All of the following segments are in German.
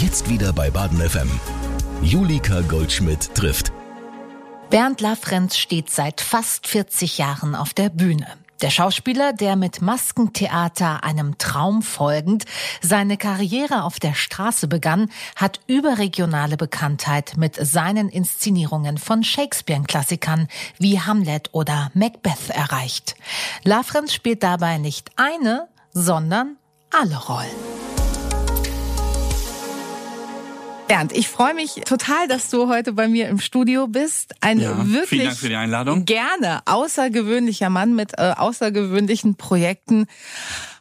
Jetzt wieder bei Baden FM. Julika Goldschmidt trifft. Bernd Lafrenz steht seit fast 40 Jahren auf der Bühne. Der Schauspieler, der mit Maskentheater einem Traum folgend seine Karriere auf der Straße begann, hat überregionale Bekanntheit mit seinen Inszenierungen von Shakespeare-Klassikern wie Hamlet oder Macbeth erreicht. Lafrenz spielt dabei nicht eine, sondern alle Rollen. Bernd, ich freue mich total, dass du heute bei mir im Studio bist. Ein ja, wirklich vielen Dank für die Einladung. Gerne außergewöhnlicher Mann mit äh, außergewöhnlichen Projekten.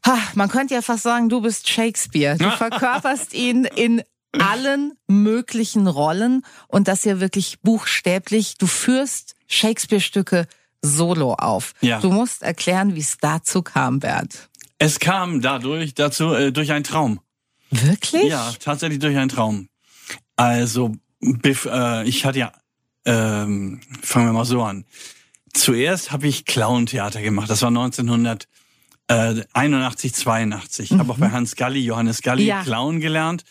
Ha, man könnte ja fast sagen, du bist Shakespeare. Du verkörperst ihn in allen möglichen Rollen und das ja wirklich buchstäblich. Du führst Shakespeare-Stücke solo auf. Ja. Du musst erklären, wie es dazu kam, Bernd. Es kam dadurch dazu äh, durch einen Traum. Wirklich? Ja, tatsächlich durch einen Traum. Also, äh, ich hatte ja, ähm, fangen wir mal so an. Zuerst habe ich Clown-Theater gemacht. Das war 1981, 82. Mhm. Habe auch bei Hans Galli, Johannes Galli, ja. Clown gelernt.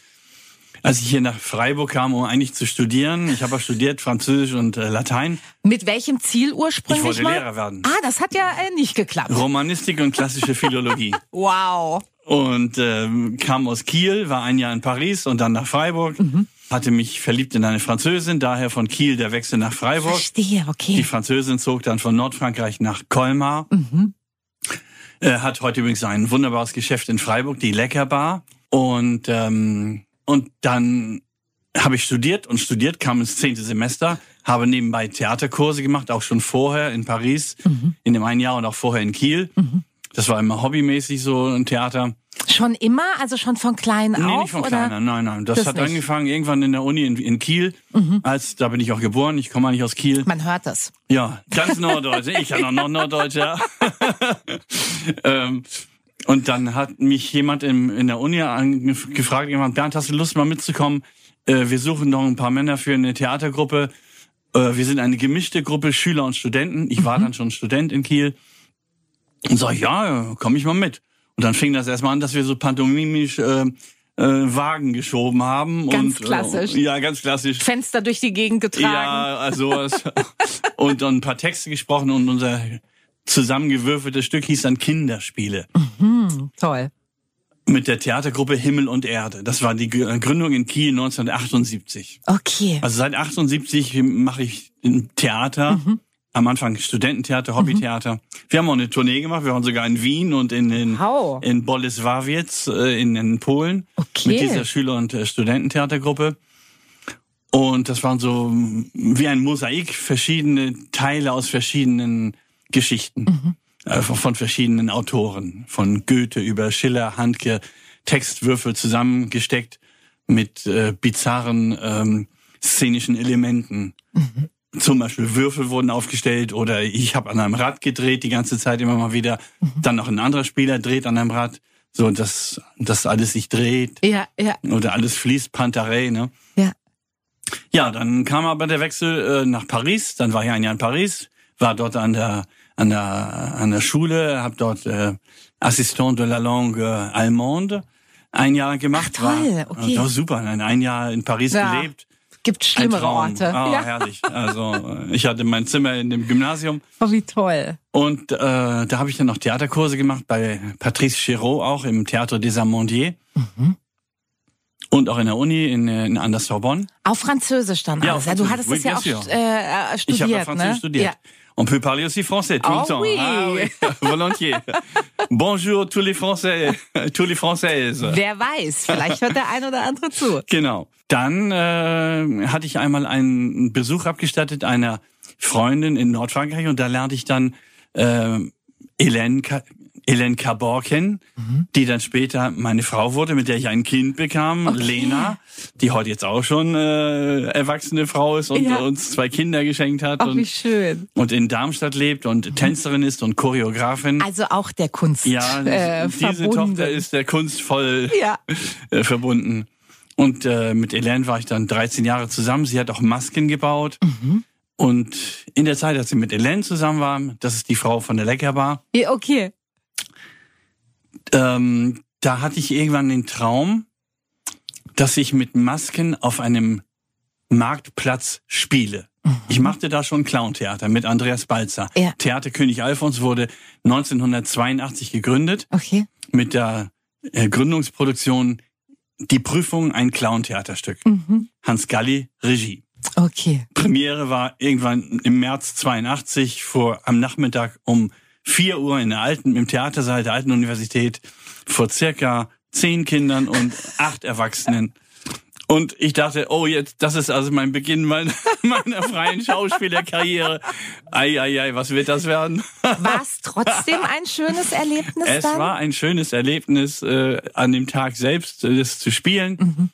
Als ich hier nach Freiburg kam, um eigentlich zu studieren, ich habe auch studiert Französisch und äh, Latein. Mit welchem Ziel ursprünglich? Ich wollte mal? Lehrer werden. Ah, das hat ja äh, nicht geklappt. Romanistik und klassische Philologie. wow. Und äh, kam aus Kiel, war ein Jahr in Paris und dann nach Freiburg. Mhm hatte mich verliebt in eine Französin, daher von Kiel der Wechsel nach Freiburg. Verstehe, okay. Die Französin zog dann von Nordfrankreich nach Colmar. Mhm. Er hat heute übrigens ein wunderbares Geschäft in Freiburg, die Leckerbar. Und, ähm, und dann habe ich studiert und studiert, kam ins zehnte Semester, habe nebenbei Theaterkurse gemacht, auch schon vorher in Paris, mhm. in dem einen Jahr und auch vorher in Kiel. Mhm. Das war immer hobbymäßig so ein Theater. Schon immer? Also schon von klein nee, auf? Nee, nicht von klein an. Nein, nein. Das, das hat nicht. angefangen irgendwann in der Uni in, in Kiel. Mhm. Als, da bin ich auch geboren. Ich komme eigentlich aus Kiel. Man hört das. Ja, ganz Norddeutsch. ich ja noch Norddeutsch, ja. ähm, und dann hat mich jemand in, in der Uni gefragt, jemand, Bernd, hast du Lust mal mitzukommen? Äh, wir suchen noch ein paar Männer für eine Theatergruppe. Äh, wir sind eine gemischte Gruppe Schüler und Studenten. Ich war mhm. dann schon Student in Kiel. Und sag ich, ja, komm ich mal mit. Und dann fing das erstmal an, dass wir so pantomimisch äh, äh, Wagen geschoben haben. Ganz und, klassisch. Äh, ja, ganz klassisch. Fenster durch die Gegend getragen. Ja, also was. und dann ein paar Texte gesprochen und unser zusammengewürfeltes Stück hieß dann Kinderspiele. Mhm, toll. Mit der Theatergruppe Himmel und Erde. Das war die Gründung in Kiel 1978. Okay. Also seit 78 mache ich Theater. Mhm am Anfang Studententheater, Hobbytheater. Mhm. Wir haben auch eine Tournee gemacht. Wir waren sogar in Wien und in in, wow. in Bolesławiec äh, in, in Polen okay. mit dieser Schüler- und äh, Studententheatergruppe. Und das waren so wie ein Mosaik, verschiedene Teile aus verschiedenen Geschichten mhm. äh, von verschiedenen Autoren, von Goethe über Schiller, Handke, Textwürfel zusammengesteckt mit äh, bizarren ähm, szenischen Elementen. Mhm zum Beispiel Würfel wurden aufgestellt oder ich habe an einem Rad gedreht die ganze Zeit immer mal wieder. Mhm. Dann noch ein anderer Spieler dreht an einem Rad, so dass das alles sich dreht. Ja, ja. Oder alles fließt, Pantarei, ne? Ja. Ja, dann kam aber der Wechsel äh, nach Paris. Dann war ich ein Jahr in Paris, war dort an der an der an der Schule, habe dort äh, Assistant de la langue allemande ein Jahr gemacht. Ach, toll, war, okay. war super, ein Jahr in Paris ja. gelebt gibt schlimmere Orte. Ah, ja. herrlich. Also ich hatte mein Zimmer in dem Gymnasium. Oh, wie toll. Und äh, da habe ich dann noch Theaterkurse gemacht bei Patrice Chéreau auch im Théâtre des Amandiers. Mhm. Und auch in der Uni in, in an der Sorbonne. Auf Französisch dann ja, alles. Ja, du hattest das ja auch äh, studiert, Ich habe Französisch ne? studiert. Ja. On peut parler aussi français tout oh, le temps. Oui. Ah oui, volontiers. Bonjour tous les Français, tous les Françaises. Wer weiß, vielleicht hört der ein oder andere zu. Genau. Dann äh, hatte ich einmal einen Besuch abgestattet einer Freundin in Nordfrankreich und da lernte ich dann äh, Hélène Cabor kennen, mhm. die dann später meine Frau wurde, mit der ich ein Kind bekam, okay. Lena, die heute jetzt auch schon äh, erwachsene Frau ist und ja. uns zwei Kinder geschenkt hat. Ach, und, wie schön. Und in Darmstadt lebt und mhm. Tänzerin ist und Choreografin. Also auch der Kunst. Ja, äh, diese verbunden. Tochter ist der Kunst voll ja. äh, verbunden. Und äh, mit Hélène war ich dann 13 Jahre zusammen. Sie hat auch Masken gebaut. Mhm. Und in der Zeit, als sie mit Hélène zusammen war, das ist die Frau von der Leckerbar. Okay ähm, da hatte ich irgendwann den Traum, dass ich mit Masken auf einem Marktplatz spiele. Ich machte da schon Clown-Theater mit Andreas Balzer. Ja. Theater König Alfons wurde 1982 gegründet Okay. mit der äh, Gründungsproduktion Die Prüfung, ein Clown-Theaterstück. Hans Galli, Regie. Okay. Premiere war irgendwann im März 82 vor am Nachmittag um 4 Uhr in der alten, im Theatersaal der Alten Universität vor circa zehn Kindern und acht Erwachsenen. Und ich dachte, oh, jetzt, das ist also mein Beginn meiner, meiner freien Schauspielerkarriere. Ei, ei, ei, was wird das werden? War es trotzdem ein schönes Erlebnis Es dann? war ein schönes Erlebnis, äh, an dem Tag selbst äh, das zu spielen Mhm.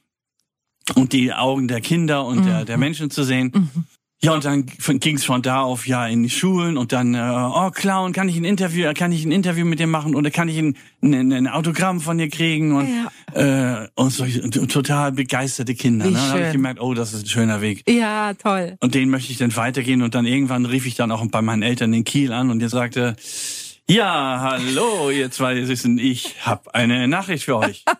und die Augen der Kinder und der, der Menschen zu sehen. Mhm. Ja, und dann ging es von da auf ja in die Schulen und dann, äh, oh Clown, kann ich ein Interview, kann ich ein Interview mit dir machen oder kann ich ein, ein, ein Autogramm von dir kriegen und äh, und so total begeisterte Kinder. Wie Ne? Dann habe ich gemerkt, oh, das ist ein schöner Weg. ja, toll. Und den möchte ich dann weitergehen. Und dann irgendwann rief ich dann auch bei meinen Eltern in Kiel an und der sagte, ja, hallo, ihr zwei Süßen, ich habe eine Nachricht für euch.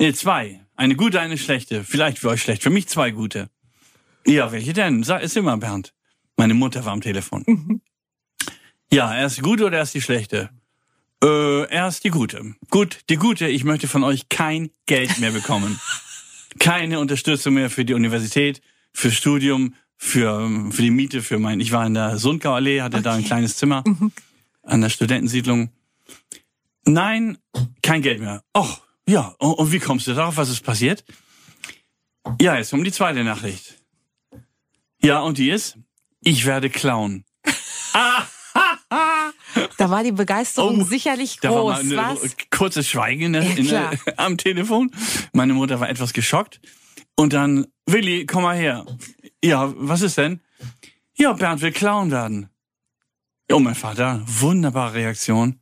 Nee, zwei. Eine gute, eine schlechte. Vielleicht für euch schlecht, für mich zwei gute. Ja, welche denn? Sag es immer, Bernd. Meine Mutter war am Telefon. Ja, erst die gute oder erst die schlechte? Äh, erst die gute. Gut, die gute, ich möchte von euch kein Geld mehr bekommen. Keine Unterstützung mehr für die Universität, fürs Studium, für, für die Miete, für mein, ich war in der Sundgau Allee, hatte da ein kleines Zimmer an der Studentensiedlung. Nein, kein Geld mehr. Och, ja, und, und wie kommst du darauf? Was ist passiert? Ja, jetzt um die zweite Nachricht. Ja, und die ist, ich werde klauen. Da war die Begeisterung Oh, sicherlich Da war groß. mal eine was? kurze Schweigen Ja, der, am Telefon. Meine Mutter war etwas geschockt. Und dann, Willi, komm mal her. Ja, was ist denn? Ja, Bernd will Clown werden. Oh, mein Vater, wunderbare Reaktion.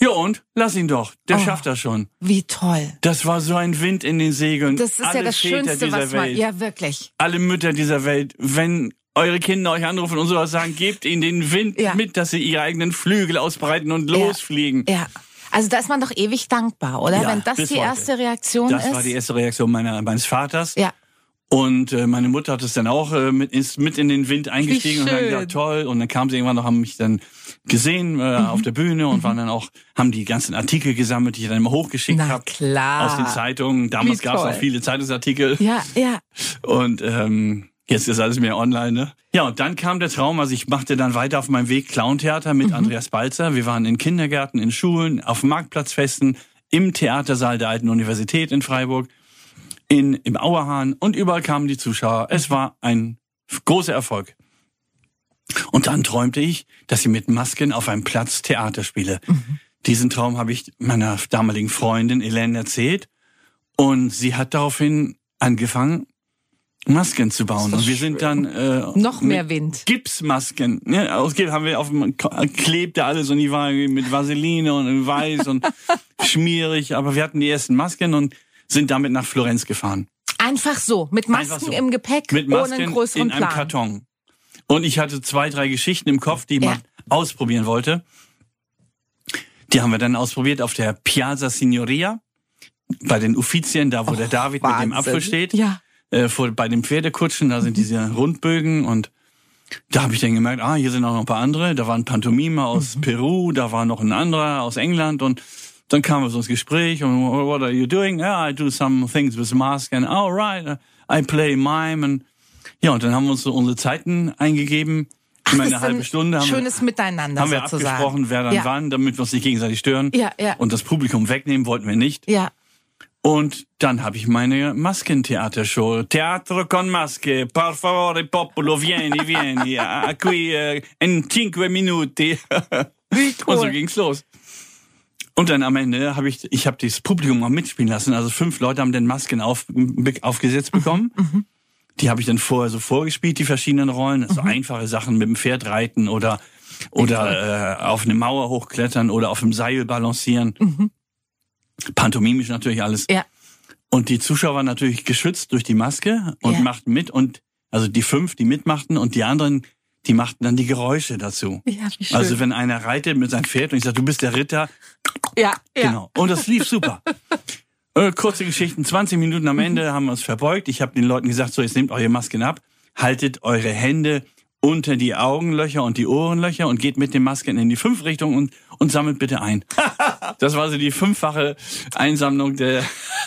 Ja und? Lass ihn doch. Der Oh. schafft das schon. Wie toll. Das war so ein Wind in den Segeln. Das ist Alle ja das Väter Schönste, dieser was man. Welt, Ja, wirklich. alle Mütter dieser Welt, wenn eure Kinder euch anrufen und sowas sagen, gebt ihnen den Wind Ja. mit, dass sie ihre eigenen Flügel ausbreiten und Ja. losfliegen. Ja. Also da ist man doch ewig dankbar, oder? Ja, Wenn das die heute. erste Reaktion Das ist. war die erste Reaktion meiner, meines Vaters. ja. Und äh, meine Mutter hat es dann auch äh, mit, ist mit in den Wind eingestiegen und hat gesagt, toll. Und dann kam sie irgendwann noch, haben mich dann gesehen äh, Mhm. auf der Bühne und waren dann auch, haben die ganzen Artikel gesammelt, die ich dann immer hochgeschickt habe. klar. Aus den Zeitungen. Damals gab es auch viele Zeitungsartikel. Ja, ja. Und ähm, jetzt ist alles mehr online, ne? Ja, und dann kam der Traum, also ich machte dann weiter auf meinem Weg Clown-Theater mit Andreas Balzer. Wir waren in Kindergärten, in Schulen, auf Marktplatzfesten, im Theatersaal der Alten Universität in Freiburg, in, im Auerhahn und überall kamen die Zuschauer. Es war ein großer Erfolg. Und dann träumte ich, dass ich mit Masken auf einem Platz Theater spiele. Diesen Traum habe ich meiner damaligen Freundin Elaine erzählt und sie hat daraufhin angefangen, Masken zu bauen. Und wir sind dann äh, Noch mehr Wind. Gipsmasken. Ne? Aus Gips haben wir auf dem klebte alles und die waren mit Vaseline und weiß und schmierig. Aber wir hatten die ersten Masken und sind damit nach Florenz gefahren. Einfach so, mit Masken so. im Gepäck, Mit ohne Masken einen größeren in einem Plan. Karton. Und ich hatte zwei, drei Geschichten im Kopf, die Ja. man ausprobieren wollte. Die haben wir dann ausprobiert auf der Piazza Signoria, bei den Uffizien, da wo der David mit dem Wahnsinn. Apfel steht. Ja. Äh, vor, bei den Pferdekutschen, da sind diese Rundbögen und da habe ich dann gemerkt, ah, hier sind auch noch ein paar andere. Da war ein Pantomime aus Peru, da war noch ein anderer aus England und dann kam wir so ins Gespräch und what are you doing? Yeah, I do some things with mask and all right, I play mime and ja, und dann haben wir uns so unsere Zeiten eingegeben. Immer das eine halbe Stunde haben wir, schönes Miteinander haben wir sozusagen. abgesprochen, wer dann ja. wann, damit wir uns nicht gegenseitig stören. Ja, ja. Und das Publikum wegnehmen wollten wir nicht. Ja. Und dann habe ich meine Maskentheatershow. Teatro con maske, per favore popolo, vieni, vieni, a qui eh, in cinque minuti. Wie Und so cool. ging's los. Und dann am Ende habe ich, ich habe das Publikum mal mitspielen lassen. Also fünf Leute haben dann Masken auf, aufgesetzt bekommen. Die habe ich dann vorher so vorgespielt, die verschiedenen Rollen. So einfache Sachen mit dem Pferd reiten oder oder äh, auf eine Mauer hochklettern oder auf dem Seil balancieren. Pantomimisch natürlich alles. Ja. Und die Zuschauer waren natürlich geschützt durch die Maske und Ja. machten mit und also die fünf, die mitmachten und die anderen, die machten dann die Geräusche dazu. Ja, wie schön. Also wenn einer reitet mit seinem Pferd und ich sage, du bist der Ritter, ja, ja. genau. Und das lief super. Äh, kurze Geschichten, 20 Minuten am Ende haben wir uns verbeugt. Ich habe den Leuten gesagt, so jetzt nehmt eure Masken ab, haltet eure Hände unter die Augenlöcher und die Ohrenlöcher und geht mit den Masken in die fünf Richtungen und, und sammelt bitte ein. das war so die fünffache Einsammlung der,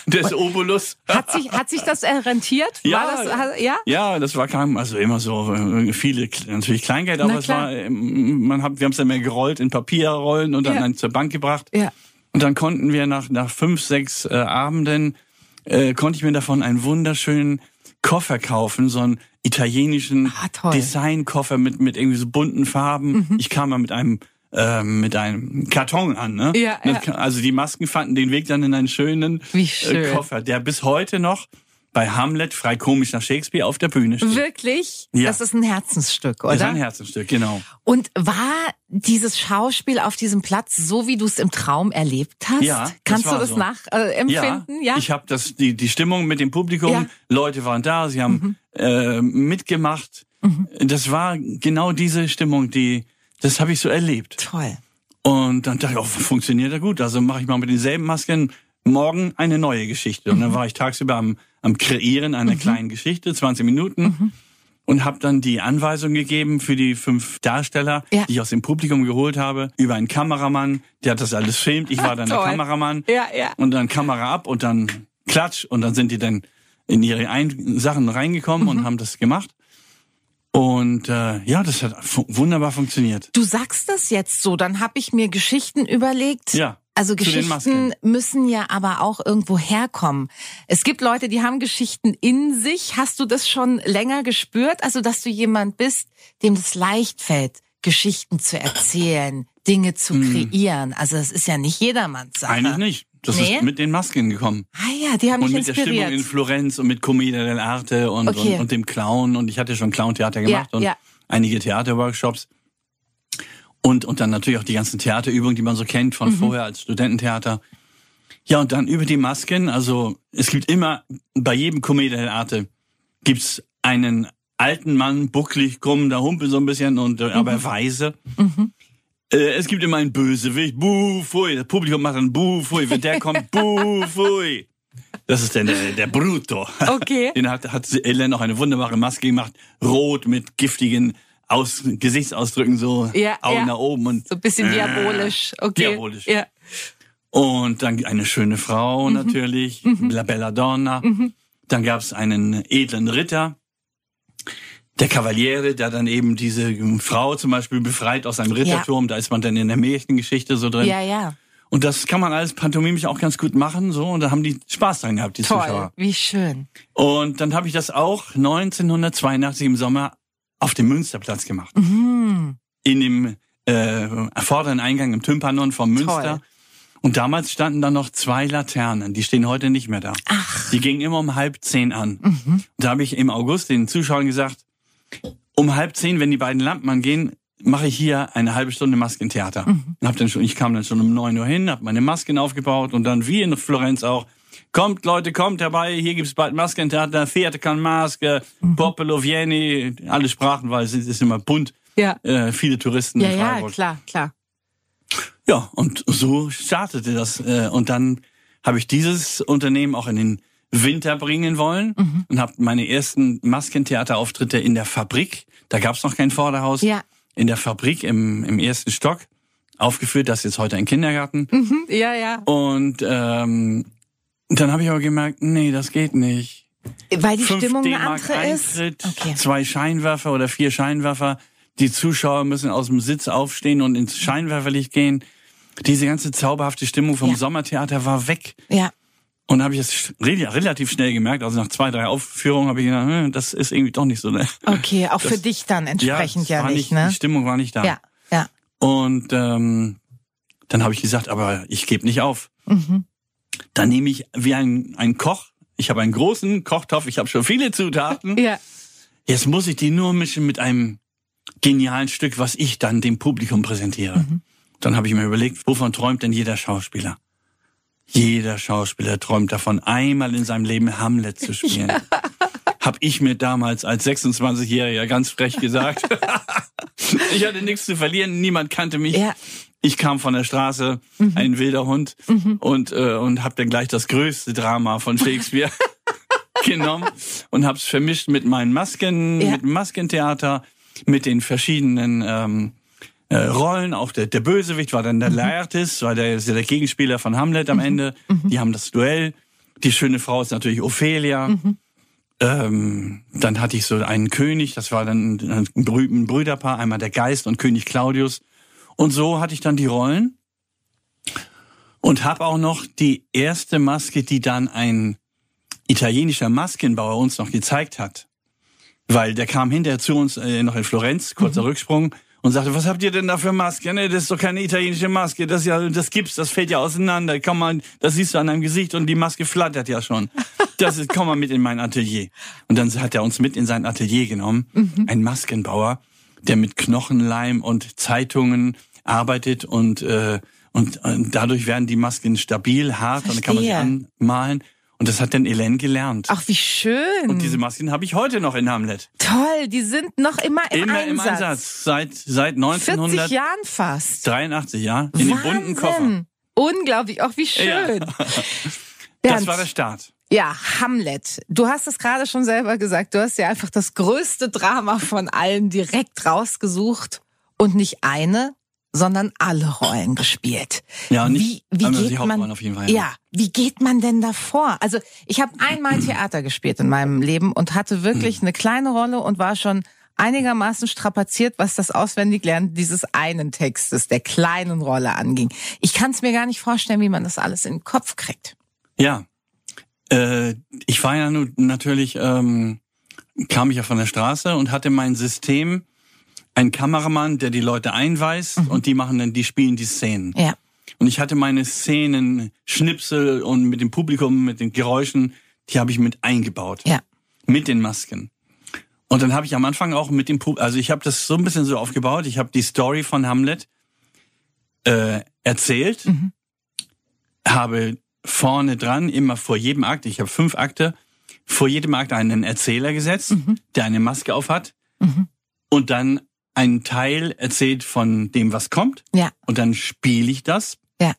des Obolus. Hat sich, hat sich das rentiert? Ja, War das, hat- ja? Ja, das war kein, also immer so äh, viele, natürlich Kleingeld, aber es war, ähm, man hat, wir haben es dann mehr gerollt in Papierrollen und dann Ja. dann zur Bank gebracht. Ja. Und dann konnten wir nach, nach fünf, sechs äh, Abenden, äh, konnte ich mir davon einen wunderschönen Koffer kaufen, so einen italienischen Ah. Designkoffer mit, mit irgendwie so bunten Farben. Mhm. Ich kam mal mit einem mit einem Karton an, ne? Ja, Das ja. Also die Masken fanden den Weg dann in einen schönen äh, schön. Koffer, der bis heute noch bei Hamlet frei komisch nach Shakespeare auf der Bühne steht. Wirklich? Ja. Das ist ein Herzensstück, oder? Das ist ein Herzensstück, genau. Und war dieses Schauspiel auf diesem Platz so, wie du es im Traum erlebt hast? Ja, das Kannst du war das so. nachempfinden? Ja. ich habe das die die Stimmung mit dem Publikum. Ja. Mhm. Leute waren da, sie haben äh, mitgemacht. Das war genau diese Stimmung, die das habe ich so erlebt. Toll. Und dann dachte ich, oh, funktioniert ja gut. Also mache ich mal mit denselben Masken morgen eine neue Geschichte. Und Mhm. dann war ich tagsüber am, am Kreieren einer kleinen Geschichte, 20 Minuten. Mhm. Und habe dann die Anweisung gegeben für die fünf Darsteller, Ja. die ich aus dem Publikum geholt habe, über einen Kameramann, der hat das alles filmt. Ich war dann der. Kameramann. Ja, ja. Und dann Kamera ab und dann Klatsch. Und dann sind die dann in ihre Ein Sachen reingekommen Mhm. und haben das gemacht. Und äh, ja, das hat fu wunderbar funktioniert. Du sagst das jetzt so, dann habe ich mir Geschichten überlegt. Ja, Also Geschichten müssen ja aber auch irgendwo herkommen. Es gibt Leute, die haben Geschichten in sich. Hast du das schon länger gespürt? Also, dass du jemand bist, dem das leicht fällt, Geschichten zu erzählen, Dinge zu kreieren. Also, das ist ja nicht jedermanns Sache. Hm. Eigentlich nicht. Das Nee? ist mit den Masken gekommen. Ah ja, die haben Und mich mit der Stimmung inspiriert. in Florenz und mit Commedia dell'arte und, Okay. und, und dem Clown. Und ich hatte schon Clown-Theater gemacht Ja, und ja. einige Theaterworkshops. Und, und dann natürlich auch die ganzen Theaterübungen, die man so kennt Mhm. von vorher als Studententheater. Ja, und dann über die Masken. Also es gibt immer, bei jedem Commedia dell'arte gibt's einen alten Mann, bucklig, krumm, der humpel so ein bisschen, und äh, aber weise. Äh, es gibt immer einen Bösewicht, buh, pfui. Das Publikum macht dann buh, pfui. Wenn der kommt, buh, pfui. Das ist dann der, der Bruto. Okay. Den hat, hat Ellen noch eine wunderbare Maske gemacht, rot mit giftigen Aus, Gesichtsausdrücken, so Ja, Augen ja. nach oben und So ein bisschen diabolisch. Okay. Diabolisch. Ja. und dann eine schöne Frau Mhm. natürlich, La Bella Donna. Dann gab's einen edlen Ritter, der Kavaliere, der dann eben diese Frau zum Beispiel befreit aus einem Ritterturm. Da ist man dann in der Märchengeschichte so drin. Ja, ja. Und das kann man alles pantomimisch auch ganz gut machen, so. Und da haben die Spaß dran gehabt, die Toll. Zuschauer. Wie schön. Und dann habe ich das auch 1982 im Sommer auf dem Münsterplatz gemacht. Mhm. In dem äh, vorderen Eingang im Tympanon vom Münster. Toll. Und damals standen da noch zwei Laternen. Die stehen heute nicht mehr da. Ach. Mhm. Die gingen immer um halb zehn an. Und da habe ich im August den Zuschauern gesagt, um halb zehn, wenn die beiden Lampen angehen, mache ich hier eine halbe Stunde Maskentheater. Mhm. Und hab dann schon, ich kam dann schon um neun Uhr hin, habe meine Masken aufgebaut und dann wie in Florenz auch, kommt Leute, kommt herbei, hier gibt's bald Maskentheater, Theater kann Maske, Mhm. Popolo Vieni, alle Sprachen, weil es ist immer bunt, Ja. äh, viele Touristen Ja, in ja, klar, klar. Ja, und so startete das. Äh, und dann habe ich dieses Unternehmen auch in den Winter bringen wollen Mhm. und habe meine ersten Maskentheaterauftritte in der Fabrik, da gab es noch kein Vorderhaus, Ja. in der Fabrik im, im ersten Stock aufgeführt. Das ist jetzt heute ein Kindergarten. Mhm. Ja, ja. Und ähm, dann habe ich aber gemerkt, nee, das geht nicht. Weil die Stimmung eine andere ist. Eintritt, Okay. zwei Scheinwerfer oder vier Scheinwerfer. Die Zuschauer müssen aus dem Sitz aufstehen und ins Scheinwerferlicht gehen. Diese ganze zauberhafte Stimmung vom Ja. Sommertheater war weg. Ja. Und habe ich re- relativ schnell gemerkt. Also nach zwei, drei Aufführungen habe ich gedacht, hm, das ist irgendwie doch nicht so. Ne? Okay, auch für Das- dich dann entsprechend es ja, war nicht, ne? Die Stimmung war nicht da. Ja, ja. Und ähm, dann habe ich gesagt, aber ich gebe nicht auf. Mhm. Dann nehme ich wie ein, ein Koch. Ich habe einen großen Kochtopf, ich habe schon viele Zutaten. Ja. Jetzt muss ich die nur mischen mit einem genialen Stück, was ich dann dem Publikum präsentiere. Mhm. Dann habe ich mir überlegt, wovon träumt denn jeder Schauspieler? Jeder Schauspieler träumt davon, einmal in seinem Leben Hamlet zu spielen. Hab ich mir damals als 26-Jähriger ganz frech gesagt. Ich hatte nichts zu verlieren, niemand kannte mich. Ja. Ich kam von der Straße, ein wilder Hund, und, äh, und habe dann gleich das größte Drama von Shakespeare genommen und habe es vermischt mit meinen Masken, Ja. mit dem Maskentheater, mit den verschiedenen ähm, äh, Rollen. Auch der, der Bösewicht war dann der Laertes, war der, der Gegenspieler von Hamlet am Ende. Die haben das Duell. Die schöne Frau ist natürlich Ophelia. Ähm, dann hatte ich so einen König, das war dann ein, ein Brü- ein Brüderpaar, einmal der Geist und König Claudius. Und so hatte ich dann die Rollen und habe auch noch die erste Maske, die dann ein italienischer Maskenbauer uns noch gezeigt hat. Weil der kam hinterher zu uns äh, noch in Florenz, kurzer Rücksprung, und sagte, was habt ihr denn da für Maske? Ne, das ist doch keine italienische Maske, das ist ja, das gibt's, das fällt ja auseinander. Komm mal, das siehst du an deinem Gesicht und die Maske flattert ja schon. Das ist, komm mal mit in mein Atelier. Und dann hat er uns mit in sein Atelier genommen, ein Maskenbauer, der mit Knochenleim und Zeitungen arbeitet und äh, und, und dadurch werden die Masken stabil, hart und dann kann man sie Verstehe. anmalen. Und das hat dann Elen gelernt. Ach, wie schön. Und diese Masken habe ich heute noch in Hamlet. Toll, die sind noch immer im Immer Einsatz. im Einsatz. Seit, seit 40 1983, Jahren fast. ja. In den bunten Koffer. Wahnsinn. Unglaublich, auch wie schön. Ja. Das war der Start. Ja, Hamlet. Du hast es gerade schon selber gesagt. Du hast ja einfach das größte Drama von allen direkt rausgesucht und nicht eine, sondern alle Rollen gespielt. Ja, nicht wie, wie geht man auf jeden Fall, ja. Ja, wie geht man denn davor? Also ich habe einmal Theater gespielt in meinem Leben und hatte wirklich Hm. eine kleine Rolle und war schon einigermaßen strapaziert, was das Auswendiglernen dieses einen Textes, der kleinen Rolle anging. Ich kann es mir gar nicht vorstellen, wie man das alles in den Kopf kriegt. Ja. Äh, ich war ja nun natürlich, ähm, kam ich ja von der Straße und hatte mein System, ein Kameramann, der die Leute einweist und die machen dann, die spielen die Szenen. Ja. Und ich hatte meine Szenen, Schnipsel und mit dem Publikum, mit den Geräuschen, die habe ich mit eingebaut. Ja. Mit den Masken. Und dann habe ich am Anfang auch mit dem Publikum, also ich habe das so ein bisschen so aufgebaut, ich habe die Story von Hamlet äh, erzählt, habe vorne dran, immer vor jedem Akt, ich habe fünf Akte, vor jedem Akt einen Erzähler gesetzt, der eine Maske auf hat und dann einen Teil erzählt von dem, was kommt Ja. und dann spiele ich das Ja.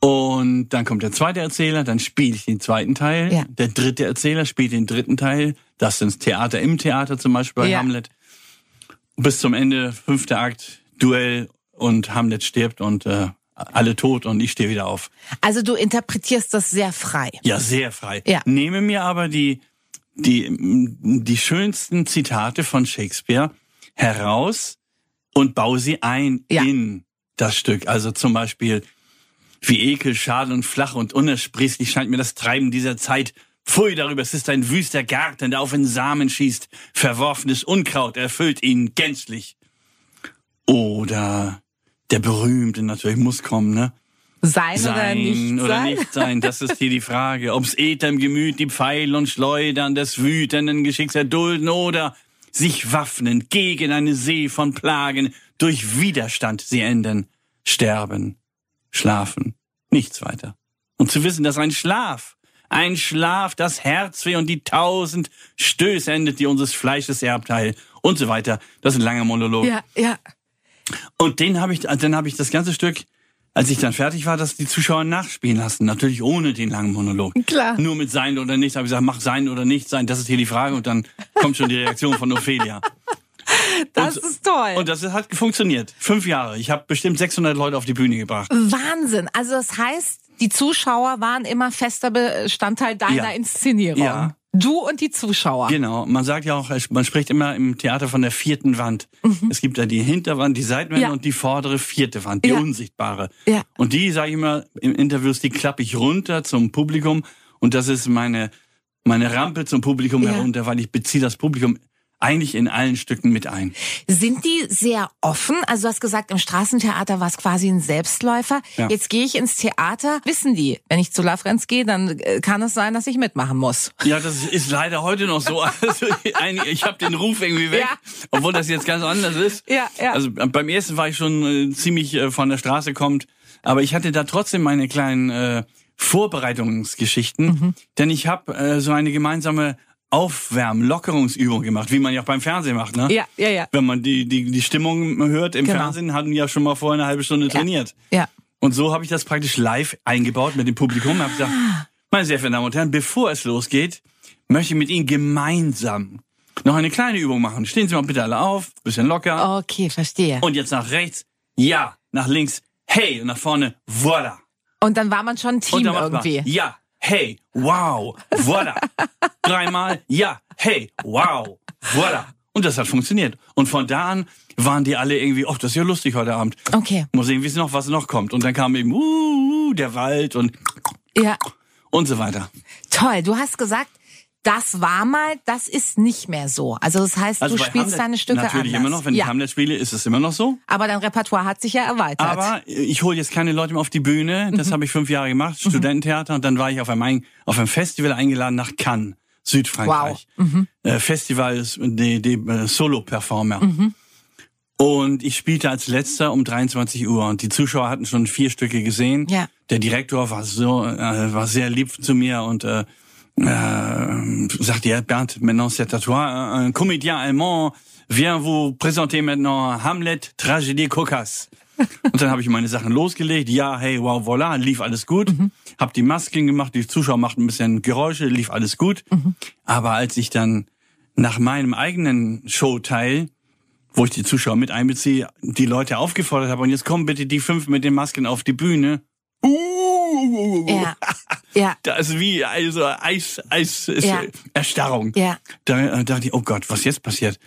und dann kommt der zweite Erzähler, dann spiele ich den zweiten Teil. Ja. Der dritte Erzähler spielt den dritten Teil. Das sind Theater im Theater zum Beispiel bei Ja. Hamlet. Bis zum Ende, fünfter Akt, Duell und Hamlet stirbt und äh, alle tot und ich stehe wieder auf. Also du interpretierst das sehr frei. Ja, sehr frei. Ja. Nehme mir aber die, die, die schönsten Zitate von Shakespeare heraus und baue sie ein Ja. in das Stück. Also zum Beispiel, wie ekel, schade und flach und unersprießlich scheint mir das Treiben dieser Zeit. Pfui darüber, es ist ein wüster Garten, der auf den Samen schießt. Verworfenes Unkraut erfüllt ihn gänzlich. Oder der berühmte natürlich muss kommen, ne? Sein, oder sein nicht oder sein? nicht sein, das ist hier die Frage. Ob's Äther im Gemüt die Pfeil und Schleudern des wütenden Geschicks erdulden oder sich waffnen gegen eine See von Plagen, durch Widerstand sie enden, sterben, schlafen, nichts weiter. Und zu wissen, dass ein Schlaf, ein Schlaf, das Herzweh und die tausend Stöße endet, die unseres Fleisches Erbteil und so weiter. Das ist ein langer Monolog. Ja, ja. Und den habe ich, dann habe ich das ganze Stück, als ich dann fertig war, das die Zuschauer nachspielen lassen. Natürlich ohne den langen Monolog. Klar. Nur mit sein oder nicht. Habe ich gesagt, mach sein oder nicht sein. Das ist hier die Frage. Und dann kommt schon die Reaktion von Ophelia. Das Und- ist toll. Und das hat funktioniert. Fünf Jahre. Ich habe bestimmt 600 Leute auf die Bühne gebracht. Wahnsinn. Also das heißt, die Zuschauer waren immer fester Bestandteil deiner Ja. Inszenierung. Ja. Du und die Zuschauer. Genau. Man sagt ja auch, man spricht immer im Theater von der vierten Wand. Es gibt ja die Hinterwand, die Seitenwände Mhm. Ja. und die vordere vierte Wand, die Ja. unsichtbare. Ja. Und die, sage ich immer, in Interviews, die klappe ich runter zum Publikum. Und das ist meine, meine Rampe zum Publikum Ja. herunter, weil ich beziehe das Publikum eigentlich in allen Stücken mit ein. Sind die sehr offen? Also du hast gesagt, im Straßentheater war es quasi ein Selbstläufer. Ja. Jetzt gehe ich ins Theater. Wissen die, wenn ich zu La Frenz gehe, dann äh, kann es sein, dass ich mitmachen muss. Ja, das ist leider heute noch so. Also, ich habe den Ruf irgendwie weg, Ja. obwohl das jetzt ganz anders ist. Ja, ja. Also beim ersten war ich schon äh, ziemlich äh, von der Straße kommt, aber ich hatte da trotzdem meine kleinen äh, Vorbereitungsgeschichten, Mhm. denn ich habe äh, so eine gemeinsame Aufwärmen, Lockerungsübung gemacht, wie man ja auch beim Fernsehen macht, ne? Ja, ja, ja. Wenn man die, die, die Stimmung hört im Genau. Fernsehen, hatten die ja schon mal vorher eine halbe Stunde trainiert. Ja. Und so habe ich das praktisch live eingebaut mit dem Publikum. Hab gesagt, meine sehr verehrten Damen und Herren, bevor es losgeht, möchte ich mit Ihnen gemeinsam noch eine kleine Übung machen. Stehen Sie mal bitte alle auf, bisschen locker. Okay, verstehe. Und jetzt nach rechts, ja, nach links, hey, und nach vorne, voilà. Und dann war man schon ein Team man, irgendwie. ja, hey, wow, voilà. Dreimal, ja, hey, wow, voilà. Und das hat funktioniert. Und von da an waren die alle irgendwie, oh, das ist ja lustig heute Abend. Okay. Mal sehen, wie es noch, was noch kommt. Und dann kam eben, uh, uh, der Wald und, Ja. und so weiter. Toll. Du hast gesagt, das war mal, das ist nicht mehr so. Also das heißt, Also du spielst Hamlet deine Stücke Natürlich anders. immer noch, wenn ja. ich Hamlet spiele, ist es immer noch so. Aber dein Repertoire hat sich ja erweitert. Aber ich hole jetzt keine Leute mehr auf die Bühne. Das habe ich fünf Jahre gemacht, Studententheater. Und dann war ich auf einem, auf einem Festival eingeladen nach Cannes, Südfrankreich. Äh, Festival die, die äh, Solo-Performer. Und ich spielte als letzter um 23 Uhr. Und die Zuschauer hatten schon vier Stücke gesehen. Ja. Der Direktor war so, äh, war sehr lieb zu mir und äh, äh, sagte, ja, Bernd, maintenant c'est à toi. Un comédien allemand vient vous présenter maintenant Hamlet, Tragédie cocasse. Und dann habe ich meine Sachen losgelegt. Ja, hey, wow, voilà, lief alles gut. Hab die Masken gemacht, die Zuschauer machten ein bisschen Geräusche, lief alles gut. Aber als ich dann nach meinem eigenen Showteil, wo ich die Zuschauer mit einbeziehe, die Leute aufgefordert habe, und jetzt kommen bitte die fünf mit den Masken auf die Bühne. Uh, ja. Ja. Das ist wie also Eis, Eis, ist Ja. Erstarrung. Ja. Da äh, dachte ich, oh Gott, was jetzt passiert?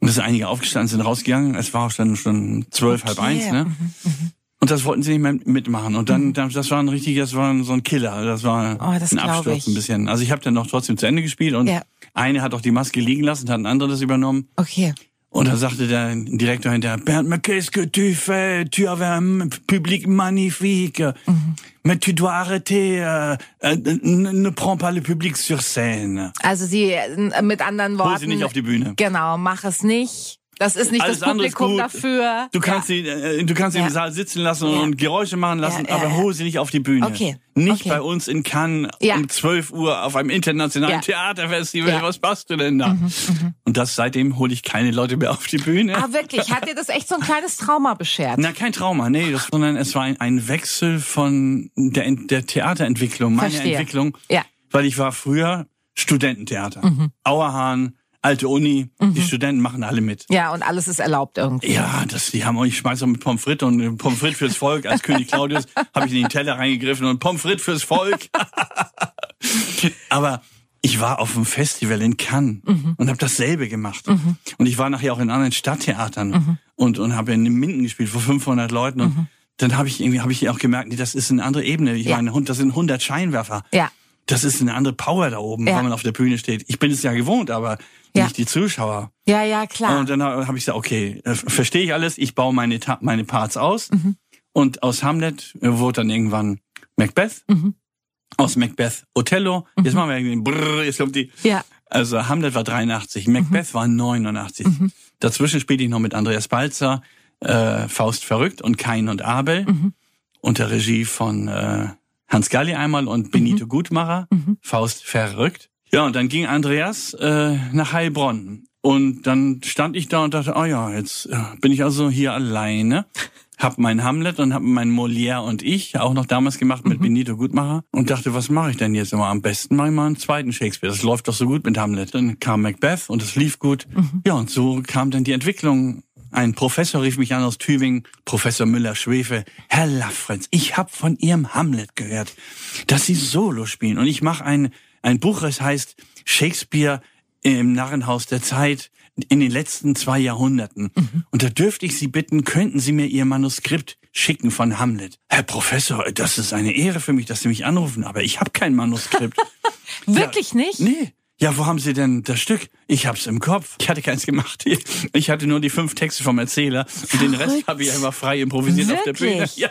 Und es sind einige aufgestanden, sind rausgegangen. Es war auch schon schon zwölf, halb Okay. Mhm, eins, ne? Und das wollten sie nicht mehr mitmachen. Und dann, dann das war ein richtiger, das war so ein Killer. Das war Oh, das ein Absturz ich. ein bisschen. Also ich habe dann noch trotzdem zu Ende gespielt und Ja. eine hat auch die Maske liegen lassen, hat ein anderer das übernommen. Okay. Und dann sagte der Direktor hinterher, Bernd, mais qu'est-ce que tu fais? Tu avais un public magnifique. Mhm. Mais tu dois arrêter, euh, ne, ne prends pas le public sur scène. Also sie, äh, mit anderen Worten. Hol sie nicht auf die Bühne. Genau, mach es nicht. Das ist nicht Alles das Publikum dafür. Du kannst sie, äh, du kannst sie Ja. im Saal sitzen lassen Ja. und Geräusche machen lassen, Ja, ja, aber ja. hol sie nicht auf die Bühne. Okay. Nicht Okay. bei uns in Cannes Ja. um 12 Uhr auf einem internationalen Ja. Theaterfestival. Ja. Mhm, Was machst du denn da? Und das seitdem hole ich keine Leute mehr auf die Bühne. Ah, wirklich? Hat dir das echt so ein kleines Trauma beschert? Na, kein Trauma, nee, das, sondern es war ein, ein Wechsel von der, der Theaterentwicklung, meiner Verstehe. Entwicklung. Ja. Weil ich war früher Studententheater. Auerhahn, alte Uni, die Studenten machen alle mit. Ja, und alles ist erlaubt irgendwie. Ja, das, die haben schmeiß auch mit Pommes frites und äh, Pommes frites fürs Volk. Als König Claudius habe ich in den Teller reingegriffen und Pommes frites fürs Volk. Aber ich war auf einem Festival in Cannes und habe dasselbe gemacht. Und ich war nachher auch in anderen Stadttheatern und, und habe in Minden gespielt vor 500 Leuten. Und dann habe ich irgendwie hab ich auch gemerkt, nee, das ist eine andere Ebene. Ich Ja. meine, das sind 100 Scheinwerfer. Ja. Das ist eine andere Power da oben, Ja. wenn man auf der Bühne steht. Ich bin es ja gewohnt, aber Ja. nicht die Zuschauer. Ja, ja, klar. Und dann habe ich gesagt, okay, äh, verstehe ich alles, ich baue meine, meine Parts aus. Mhm. Und aus Hamlet äh, wurde dann irgendwann Macbeth. Mhm. Aus Macbeth Othello. Jetzt machen wir irgendwie Brrr, jetzt kommt die. Ja. Also Hamlet war 83, Macbeth war 89. Mhm. Dazwischen spielte ich noch mit Andreas Balzer, äh, Faust verrückt und Kain und Abel. Mhm. Unter Regie von äh, Hans Galli einmal und Mhm. Benito Gutmacher, Faust verrückt. Ja, und dann ging Andreas äh, nach Heilbronn. Und dann stand ich da und dachte, oh ja, jetzt äh, bin ich also hier alleine. Hab mein Hamlet und hab mein Molière und ich auch noch damals gemacht mit Benito Gutmacher und dachte, was mache ich denn jetzt immer? Am besten mache ich mal einen zweiten Shakespeare. Das läuft doch so gut mit Hamlet. Dann kam Macbeth und es lief gut. Ja, und so kam dann die Entwicklung. Ein Professor rief mich an aus Tübingen, Professor Müller-Schwefe. Herr Laffrenz, ich habe von Ihrem Hamlet gehört, dass Sie Solo spielen. Und ich mache ein, ein Buch, es heißt Shakespeare im Narrenhaus der Zeit in den letzten zwei Jahrhunderten. Und da dürfte ich Sie bitten, könnten Sie mir Ihr Manuskript schicken von Hamlet. Herr Professor, das ist eine Ehre für mich, dass Sie mich anrufen, aber ich habe kein Manuskript. Wirklich nicht? nee. Ja, wo haben Sie denn das Stück? Ich hab's im Kopf. Ich hatte keins gemacht. Ich hatte nur die fünf Texte vom Erzähler und den Rest habe ich einfach frei improvisiert auf der Bühne. Wirklich? Ja.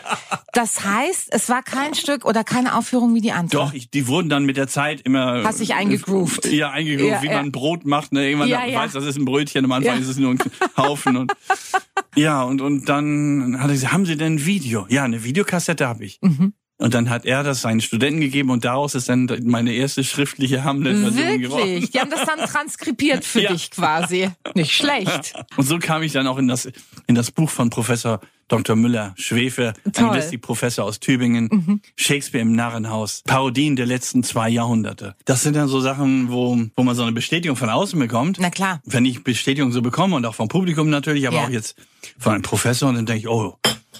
Das heißt, es war kein Stück oder keine Aufführung wie die andere. Doch, ich, die wurden dann mit der Zeit immer. Hast dich eingegroovt. Ja, eingegroovt, Ja, wie ja. man Brot macht. Ne? Irgendwann Ja, weiß, das ist ein Brötchen, am Anfang ist es nur ein Haufen. Und, ja, und, und dann hat er gesagt, haben Sie denn ein Video? Ja, eine Videokassette habe ich. Mhm. Und dann hat er das seinen Studenten gegeben und daraus ist dann meine erste schriftliche Hamlet-Version geworden. Wirklich? Die haben das dann transkribiert für Ja. dich quasi. Nicht schlecht. Und so kam ich dann auch in das, in das Buch von Professor Dr. Müller, Schwefe. Mhm. Anglistikprofessor aus Tübingen, Shakespeare im Narrenhaus, Parodien der letzten zwei Jahrhunderte. Das sind dann so Sachen, wo, wo man so eine Bestätigung von außen bekommt. Na klar. Wenn ich Bestätigung so bekomme und auch vom Publikum natürlich, aber Ja. auch jetzt von einem Professor, dann denke ich, oh,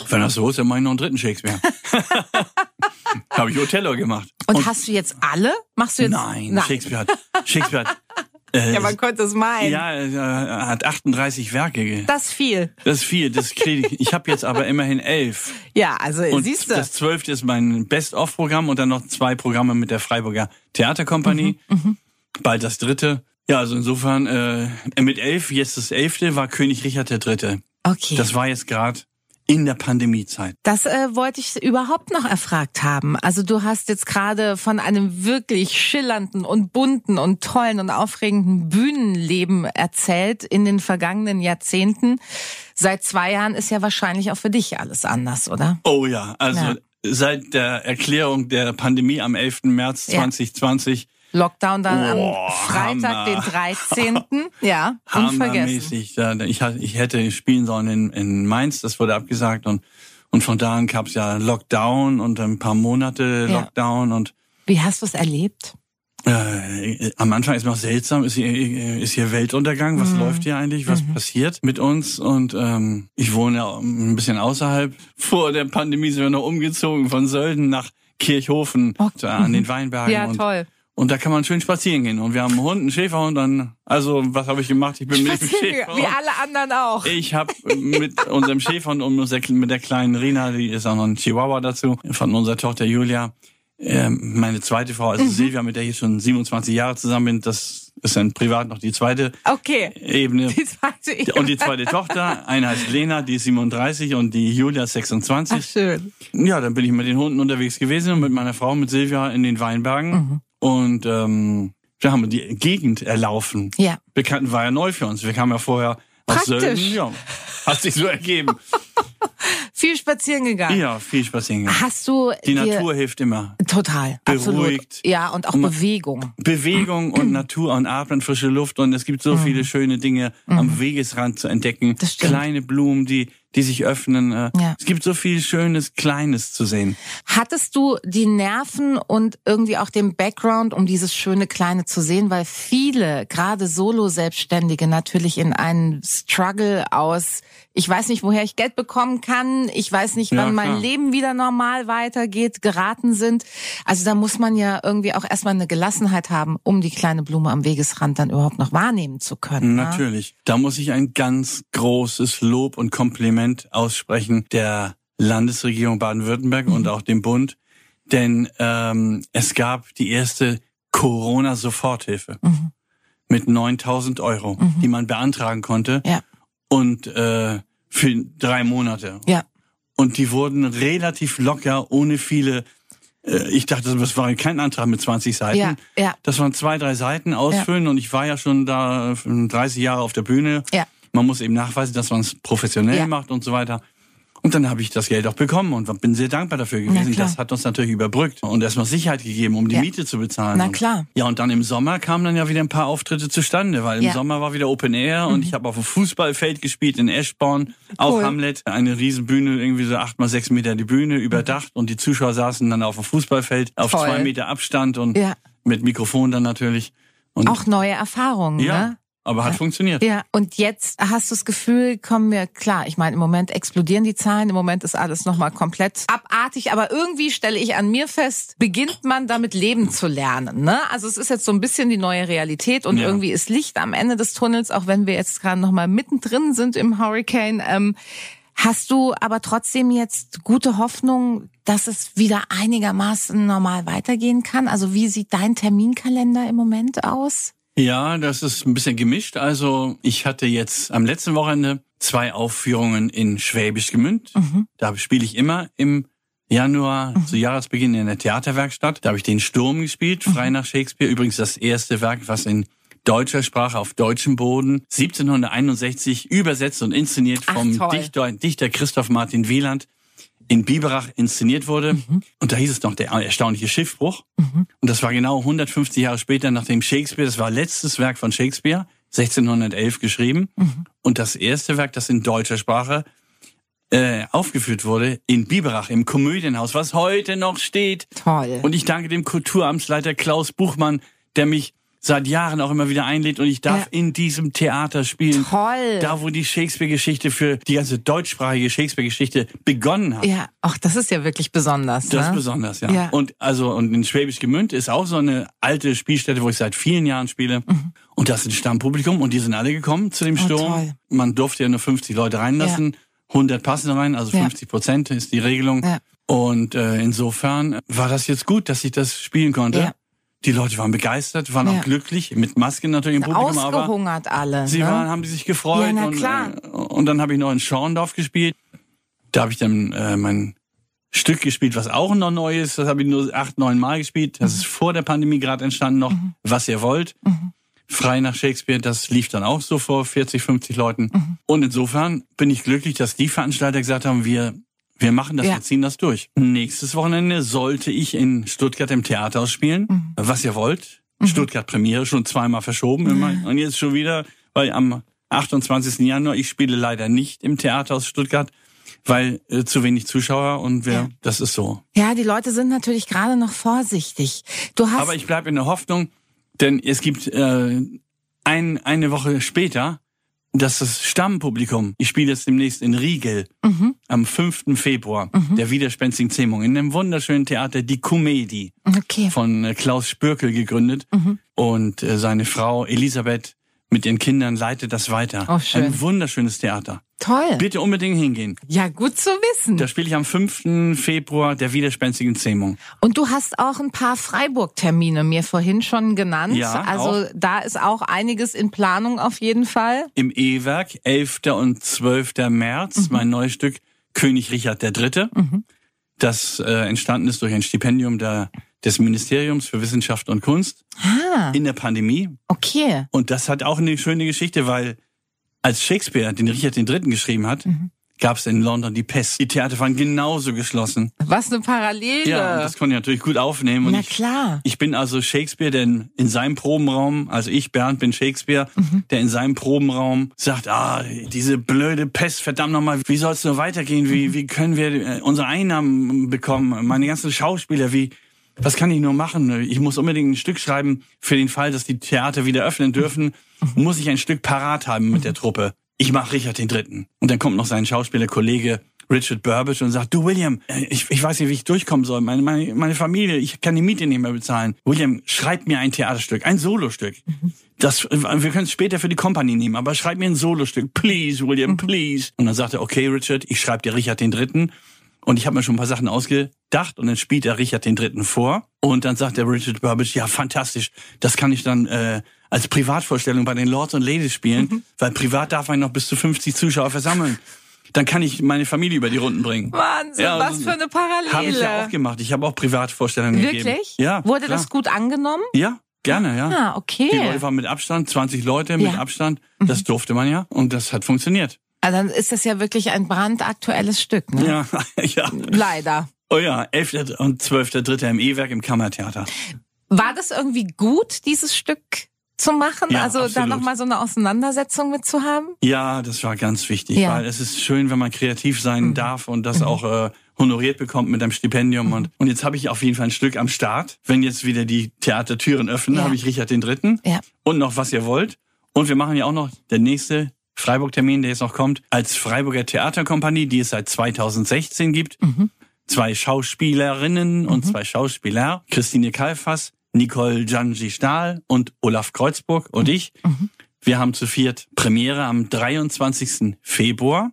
wenn das so ist, dann mache ich noch einen dritten Shakespeare. Habe ich Othello gemacht. Und, hast du jetzt alle? Machst du jetzt? Nein, Shakespeare hat, Shakespeare hat, äh, Ja, man könnte es meinen. ja, er hat 38 Werke. Das ist viel. Das ist viel, das kriege ich. Ich habe jetzt aber immerhin elf. Ja, also Und siehst du. das zwölfte ist mein Best-of-Programm und dann noch zwei Programme mit der Freiburger Theaterkompanie. Mhm, Bald das dritte. Ja, also insofern äh, mit elf, jetzt das elfte, war König Richard III. Okay. Das war jetzt gerade in der Pandemiezeit. Das äh, wollte ich überhaupt noch erfragt haben. Also du hast jetzt gerade von einem wirklich schillernden und bunten und tollen und aufregenden Bühnenleben erzählt in den vergangenen Jahrzehnten. Seit zwei Jahren ist ja wahrscheinlich auch für dich alles anders, oder? Oh ja, also Ja. seit der Erklärung der Pandemie am 11. März Ja. 2020 Lockdown dann Oh, am Freitag, Hammer. den 13. Ja, unvergessen. Ich, hatte- ich hätte spielen sollen in, in Mainz, das wurde abgesagt und und von da an gab es ja Lockdown und ein paar Monate Ja. Lockdown und Wie hast du es erlebt? äh, am Anfang ist noch seltsam, ist hier, ist hier Weltuntergang, Mhm. was läuft hier eigentlich, was passiert mit uns und ähm, ich wohne ja ein bisschen außerhalb. Vor der Pandemie sind wir noch umgezogen von Sölden nach Kirchhofen da an den Weinbergen. Ja, und, toll. Und da kann man schön spazieren gehen. Und wir haben einen Hund, einen Schäferhund. Dann, also was habe ich gemacht? Ich bin mit dem Schäferhund. Wie alle anderen auch. Ich habe mit unserem Schäferhund und mit der kleinen Rina, die ist auch noch ein Chihuahua dazu, von unserer Tochter Julia, ähm, meine zweite Frau, Mhm. also Silvia, mit der ich schon 27 Jahre zusammen bin, das ist dann privat noch die zweite Okay. Ebene. Die zweite Und die zweite Tochter, eine heißt Lena, die ist 37 und die Julia ist Ach, 26. schön. Ja, dann bin ich mit den Hunden unterwegs gewesen und mit meiner Frau, mit Silvia in den Weinbergen. Mhm. Und ähm, wir haben die Gegend erlaufen. Ja. Bekannten war ja neu für uns. Wir kamen ja vorher aus Praktisch. Sölden. Ja, hat sich so ergeben. Viel spazieren gegangen. Ja, viel spazieren gegangen. Hast du Die Natur hilft immer. total Beruhigt. absolut ja und auch Und Bewegung. Bewegung und Natur und Atmen, frische Luft und es gibt so viele schöne Dinge am Wegesrand zu entdecken. Mhm. Das stimmt. Kleine Blumen, die die sich öffnen. äh, Ja. Es gibt so viel Schönes, Kleines zu sehen. Hattest du die Nerven und irgendwie auch den Background, um dieses schöne Kleine zu sehen? Weil viele, gerade Solo-Selbstständige, natürlich in einen Struggle aus, ich weiß nicht, woher ich Geld bekommen kann, ich weiß nicht, Ja, wann mein klar. Leben wieder normal weitergeht, geraten sind. Also da muss man ja irgendwie auch erstmal eine Gelassenheit haben, um die kleine Blume am Wegesrand dann überhaupt noch wahrnehmen zu können. ne? Natürlich. Da muss ich ein ganz großes Lob und Kompliment aussprechen der Landesregierung Baden-Württemberg Mhm. und auch dem Bund. Denn ähm, es gab die erste Corona-Soforthilfe Mhm. mit 9000 Euro, die man beantragen konnte. Ja. Und äh, für drei Monate. Ja. Und die wurden relativ locker, ohne viele. Äh, ich dachte, das war kein Antrag mit 20 Seiten. Ja, ja. Das waren zwei, drei Seiten ausfüllen und ich war ja schon da äh, 30 Jahre auf der Bühne. Ja. Man muss eben nachweisen, dass man es professionell Ja. macht und so weiter. Und dann habe ich das Geld auch bekommen und bin sehr dankbar dafür gewesen. Das hat uns natürlich überbrückt und erstmal Sicherheit gegeben, um die Ja. Miete zu bezahlen. Na klar. Ja, und dann im Sommer kamen dann ja wieder ein paar Auftritte zustande, weil im Ja. Mhm. Sommer war wieder Open Air und ich habe auf dem Fußballfeld gespielt in Eschborn, auch Cool. Hamlet, eine Riesenbühne, irgendwie so acht mal sechs Meter die Bühne überdacht und die Zuschauer saßen dann auf dem Fußballfeld auf Toll. zwei Meter Abstand und Ja. mit Mikrofon dann natürlich. Und Auch neue Erfahrungen, ja, ne? Aber hat funktioniert. Ja, und jetzt hast du das Gefühl, kommen wir, klar, ich meine, im Moment explodieren die Zahlen, im Moment ist alles nochmal komplett abartig, aber irgendwie stelle ich an mir fest, beginnt man damit leben zu lernen. Ne? Also es ist jetzt so ein bisschen die neue Realität und Ja. irgendwie ist Licht am Ende des Tunnels, auch wenn wir jetzt gerade nochmal mittendrin sind im Hurricane. Ähm, hast du aber trotzdem jetzt gute Hoffnung, dass es wieder einigermaßen normal weitergehen kann? Also wie sieht dein Terminkalender im Moment aus? Ja, das ist ein bisschen gemischt. Also ich hatte jetzt am letzten Wochenende zwei Aufführungen in Schwäbisch Gemünd. Mhm. Da spiele ich immer im Januar zu Jahresbeginn in der Theaterwerkstatt. Da habe ich den Sturm gespielt, frei Mhm. nach Shakespeare. Übrigens das erste Werk, was in deutscher Sprache auf deutschem Boden 1761 übersetzt und inszeniert Ach, vom toll. Dichter, Dichter Christoph Martin Wieland in Biberach inszeniert wurde. Und da hieß es noch der erstaunliche Schiffbruch. Und das war genau 150 Jahre später, nachdem Shakespeare, das war letztes Werk von Shakespeare, 1611 geschrieben. Und das erste Werk, das in deutscher Sprache äh, aufgeführt wurde, in Biberach, im Komödienhaus, was heute noch steht. Toll. Und ich danke dem Kulturamtsleiter Klaus Buchmann, der mich seit Jahren auch immer wieder einlädt und ich darf Ja. in diesem Theater spielen. Toll. Da, wo die Shakespeare-Geschichte für die ganze deutschsprachige Shakespeare-Geschichte begonnen hat. ja, ach, das ist ja wirklich besonders. Das ist ne? besonders, ja. Ja. Und also und in Schwäbisch Gemünd ist auch so eine alte Spielstätte, wo ich seit vielen Jahren spiele. Und das ist ein Stammpublikum und die sind alle gekommen zu dem Mhm. Oh, Sturm. toll. Man durfte ja nur 50 Leute reinlassen, 100 passen rein, also Ja. 50 Prozent ist die Regelung. Ja. Und äh, insofern war das jetzt gut, dass ich das spielen konnte. Ja. Die Leute waren begeistert, waren Ja. auch glücklich, mit Masken natürlich im Publikum, aber Ausgehungert alle. Sie ne? waren, haben die sich gefreut Ja, na und, klar. Äh, und dann habe ich noch in Schorndorf gespielt. Da habe ich dann äh, mein Stück gespielt, was auch noch neu ist. Das habe ich nur acht, neun Mal gespielt. Das ist vor der Pandemie gerade entstanden noch. Mhm. Was ihr wollt. Frei nach Shakespeare, das lief dann auch so vor 40, 50 Leuten. Mhm. Und insofern bin ich glücklich, dass die Veranstalter gesagt haben, wir wir machen das, Ja. wir ziehen das durch. Nächstes Wochenende sollte ich in Stuttgart im Theater spielen. Mhm. Was ihr wollt. Stuttgart Premiere schon zweimal verschoben immer. Und jetzt schon wieder, weil am 28. Januar, ich spiele leider nicht im Theater aus Stuttgart, weil äh, zu wenig Zuschauer und wir, Ja. das ist so. Ja, die Leute sind natürlich gerade noch vorsichtig. Du hast Aber ich bleibe in der Hoffnung, denn es gibt äh, ein, eine Woche später, dass das Stammpublikum, ich spiele jetzt demnächst in Riegel Mhm. am 5. Februar, der widerspenstigen Zähmung, in einem wunderschönen Theater, die Comedie, okay. von äh, Klaus Spürkel gegründet. Mhm. Und äh, seine Frau Elisabeth mit ihren Kindern leitet das weiter. Oh, schön. Ein wunderschönes Theater. Toll. Bitte unbedingt hingehen. Ja, gut zu wissen. Da spiele ich am 5. Februar der widerspenstigen Zähmung. Und du hast auch ein paar Freiburg-Termine mir vorhin schon genannt. Ja, also da ist auch einiges in Planung auf jeden Fall. Im E-Werk, 11. und 12. März, Mhm. mein neues Stück König Richard III., das äh, entstanden ist durch ein Stipendium der, des Ministeriums für Wissenschaft und Kunst Ah, in der Pandemie. okay. Und das hat auch eine schöne Geschichte, weil als Shakespeare den Richard III. geschrieben hat, Mhm. gab es in London die Pest. Die Theater waren genauso geschlossen. Was eine Parallele. Ja, und das konnte ich natürlich gut aufnehmen. Und Na ich, klar. ich bin also Shakespeare, der in, in seinem Probenraum, also ich, Bernd, bin Shakespeare, Mhm. der in seinem Probenraum sagt, ah, diese blöde Pest, verdammt nochmal, wie soll es nur weitergehen? Wie, Mhm. wie können wir äh, unsere Einnahmen bekommen? Meine ganzen Schauspieler, wie, was kann ich nur machen? Ich muss unbedingt ein Stück schreiben für den Fall, dass die Theater wieder öffnen dürfen. Mhm. Muss ich ein Stück parat haben mit der Truppe. Ich mache Richard den Dritten. Und dann kommt noch sein Schauspielerkollege Richard Burbage und sagt, du William, äh, ich, ich weiß nicht, wie ich durchkommen soll. Meine, meine, meine Familie, ich kann die Miete nicht mehr bezahlen. William, schreib mir ein Theaterstück, ein Solostück. Das, wir können es später für die Company nehmen, aber schreib mir ein Solostück. Please, William, please. Und dann sagt er, okay, Richard, ich schreibe dir Richard den Dritten. Und ich habe mir schon ein paar Sachen ausgedacht und dann spielt er Richard den Dritten vor. Und dann sagt der Richard Burbage, ja, fantastisch, das kann ich dann äh, als Privatvorstellung bei den Lords und Ladies spielen, weil privat darf man noch bis zu 50 Zuschauer versammeln. Dann kann ich meine Familie über die Runden bringen. Wahnsinn, Ja, was für eine Parallele. Habe ich ja auch gemacht. Ich habe auch Privatvorstellungen gegeben. Wirklich? Ja. Wurde klar. das gut angenommen? Ja, gerne, ja. Ah, okay. Die Leute waren mit Abstand, 20 Leute mit Ja. Mhm. Abstand. Das durfte man ja und das hat funktioniert. Also dann ist das ja wirklich ein brandaktuelles Stück, ne? Ja, ja. Leider. Oh ja, 11. und 12.3. im E-Werk im Kammertheater. War das irgendwie gut, dieses Stück zu machen? Ja, also da absolut. nochmal so eine Auseinandersetzung mit zu haben? Ja, das war ganz wichtig, Ja. Mhm. weil es ist schön, wenn man kreativ sein darf und das auch äh, honoriert bekommt mit einem Stipendium. Mhm. Und, und jetzt habe ich auf jeden Fall ein Stück am Start. Wenn jetzt wieder die Theatertüren öffnen, Ja. habe ich Richard den Dritten Ja. und noch was ihr wollt. Und wir machen ja auch noch der nächste Freiburg-Termin, der jetzt noch kommt, als Freiburger Theaterkompanie, die es seit 2016 gibt. Zwei Schauspielerinnen und zwei Schauspieler, Christine Kalfas, Nicole Janji Stahl und Olaf Kreuzburg und ich. Wir haben zu viert Premiere am 23. Februar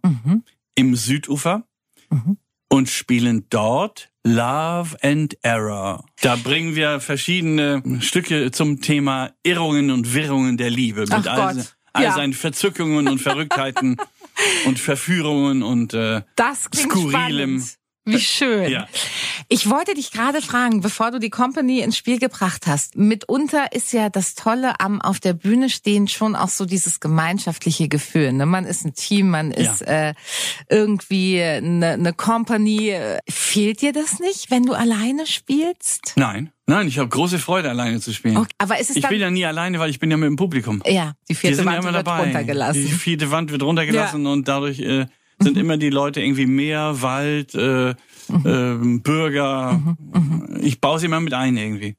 im Südufer und spielen dort Love and Error. Da bringen wir verschiedene Stücke zum Thema Irrungen und Wirrungen der Liebe mit Ach Gott. All Ja. seinen Verzückungen und Verrücktheiten und Verführungen und äh, Das Skurrilem. spannend. Wie schön. Ja. Ich wollte dich gerade fragen, bevor du die Company ins Spiel gebracht hast. Mitunter ist ja das Tolle am auf der Bühne stehen schon auch so dieses gemeinschaftliche Gefühl. Ne? Man ist ein Team, man ist äh, irgendwie eine, eine Company. Fehlt dir das nicht, wenn du alleine spielst? Nein, nein, ich habe große Freude, alleine zu spielen. Okay, aber ist es ich bin ja nie alleine, weil ich bin ja mit dem Publikum. ja die Die vierte sind ja Wand immer wird dabei. runtergelassen? Die vierte Wand wird runtergelassen und dadurch äh, sind Mhm. immer die Leute irgendwie Meer, Wald, äh, Mhm. äh, Bürger. Ich baue sie immer mit ein irgendwie.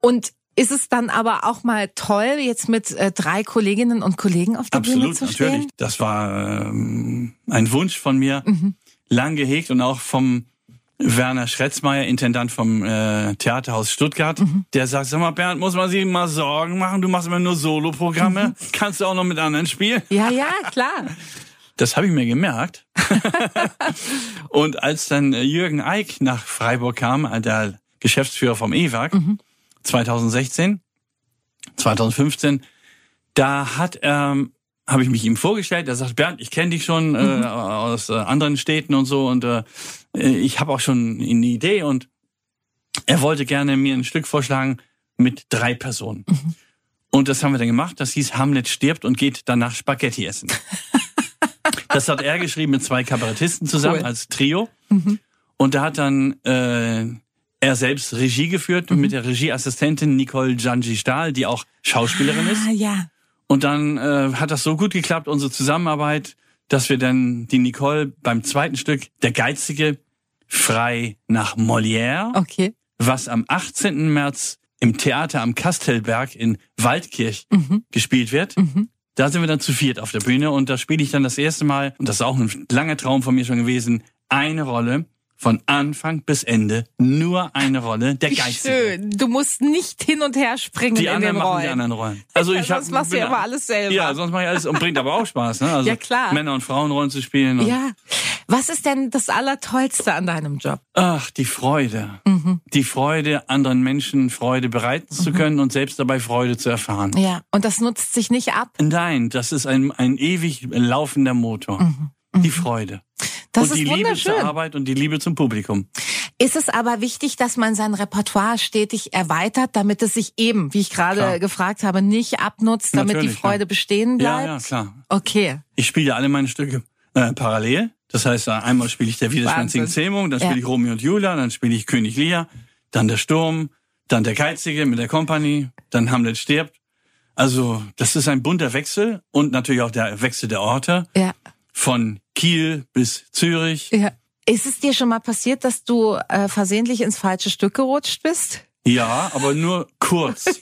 Und ist es dann aber auch mal toll, jetzt mit äh, drei Kolleginnen und Kollegen auf der Bühne Absolut, zu natürlich. stehen? Das war ähm, ein Wunsch von mir, Mhm. lang gehegt und auch vom Werner Schretzmeier, Intendant vom äh, Theaterhaus Stuttgart, Mhm. der sagt, sag mal, Bernd, muss man sich mal Sorgen machen, du machst immer nur Soloprogramme, kannst du auch noch mit anderen spielen? Ja, ja, klar. Das habe ich mir gemerkt. und als dann äh, Jürgen Eick nach Freiburg kam, äh, der Geschäftsführer vom E-Werk, 2016, 2015, da hat ähm, habe ich mich ihm vorgestellt. Er sagt, Bernd, ich kenne dich schon äh, aus äh, anderen Städten und so und äh, ich habe auch schon eine Idee und er wollte gerne mir ein Stück vorschlagen mit drei Personen. Und das haben wir dann gemacht. Das hieß Hamlet stirbt und geht danach Spaghetti essen. Das hat er geschrieben mit zwei Kabarettisten zusammen Cool. als Trio. Und da hat dann äh, er selbst Regie geführt mit der Regieassistentin Nicole Janji Stahl, die auch Schauspielerin ist. Ah, ja. Und dann äh, hat das so gut geklappt, unsere Zusammenarbeit, dass wir dann die Nicole beim zweiten Stück, der Geizige, frei nach Molière, Okay. was am 18. März im Theater am Kastelberg in Waldkirch gespielt wird. Da sind wir dann zu viert auf der Bühne und da spiele ich dann das erste Mal, und das ist auch ein langer Traum von mir schon gewesen, eine Rolle von Anfang bis Ende, nur eine Rolle, der Wie Geizige. schön. Du musst nicht hin und her springen Die in anderen den machen Rollen. die anderen Rollen. Also ich Sonst hab, machst du ja immer alles selber. Ja, sonst mache ich alles und bringt aber auch Spaß. Ne? Also Ja, klar. Männer- und Frauenrollen zu spielen. Ja. Was ist denn das Allertollste an deinem Job? Ach, die Freude. Mhm. Die Freude, anderen Menschen Freude bereiten zu können und selbst dabei Freude zu erfahren. Ja. Und das nutzt sich nicht ab? Nein, das ist ein, ein ewig laufender Motor. Die Freude. Das und ist die Liebe zur Arbeit und die Liebe zum Publikum. Ist es aber wichtig, dass man sein Repertoire stetig erweitert, damit es sich eben, wie ich gerade Klar. gefragt habe, nicht abnutzt, damit die Natürlich, Freude ja. bestehen Ja, bleibt? ja, klar. Okay. Ich spiele alle meine Stücke äh, parallel. Das heißt, äh, einmal spiele ich der widerspenstige Wahnsinn. Zähmung, dann Ja. spiele ich Romeo und Julia, dann spiele ich König Lear, dann der Sturm, dann der Geizige mit der Kompanie, dann Hamlet stirbt. Also das ist ein bunter Wechsel und natürlich auch der Wechsel der Orte Ja. von Kiel bis Zürich. ja. Ist es dir schon mal passiert, dass du äh, versehentlich ins falsche Stück gerutscht bist? Ja, aber nur kurz.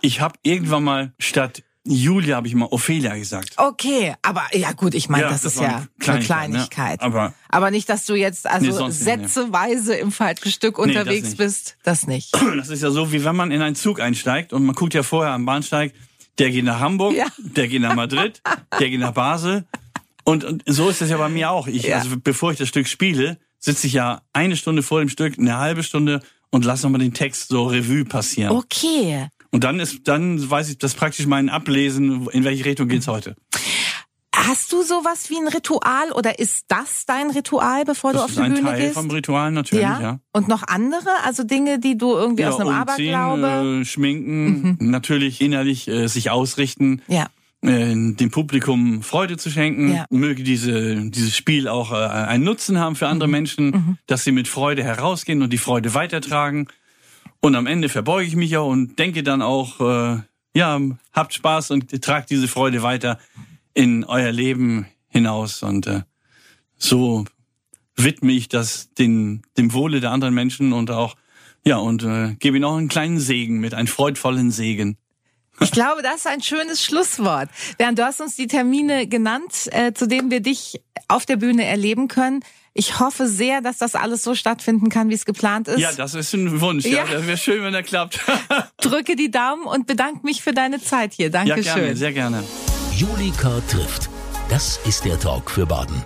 Ich habe irgendwann mal statt Julia habe ich mal Ophelia gesagt. Okay, aber ja gut, ich meine, Ja, das, das ist ja eine eine Kleinigkeit, ne? Kleinigkeit. Aber- aber nicht, dass du jetzt also Nee, nicht, nee. sätzeweise im falschen Stück das unterwegs nicht. bist. Das nicht. Das ist ja so, wie wenn man in einen Zug einsteigt und man guckt ja vorher am Bahnsteig, der geht nach Hamburg, Ja. der geht nach Madrid, der geht nach Basel. Und, und so ist es ja bei mir auch. Ich, Ja. also bevor ich das Stück spiele, sitze ich ja eine Stunde vor dem Stück, eine halbe Stunde und lasse nochmal den Text so Revue passieren. Okay. Und dann ist, dann weiß ich das praktisch mein Ablesen, in welche Richtung geht's heute. Hast du sowas wie ein Ritual oder ist das dein Ritual, bevor du Das auf ist die ein Bühne Teil gehst? vom Ritual natürlich, ja. ja? Und noch andere? Also Dinge, die du irgendwie aus einem umziehen, Aberglaube. Mhm. äh, schminken, natürlich innerlich äh, sich ausrichten. Ja. Äh, dem Publikum Freude zu schenken, Ja. möge diese, dieses Spiel auch äh, einen Nutzen haben für Mhm. andere Menschen, dass sie mit Freude herausgehen und die Freude weitertragen. Und am Ende verbeuge ich mich auch und denke dann auch, äh, ja, habt Spaß und tragt diese Freude weiter in euer Leben hinaus. Und äh, so widme ich das den, dem Wohle der anderen Menschen und auch, ja, und äh, gebe ihnen auch einen kleinen Segen mit, einen freudvollen Segen. Ich glaube, das ist ein schönes Schlusswort. Bernd, du hast uns die Termine genannt, äh, zu denen wir dich auf der Bühne erleben können. Ich hoffe sehr, dass das alles so stattfinden kann, wie es geplant ist. Ja, das ist ein Wunsch. Ja, Ja. das wäre schön, wenn er klappt. Drücke die Daumen und bedanke mich für deine Zeit hier. ja, Dankeschön. gerne, sehr gerne. Julika trifft. Das ist der Talk für Baden.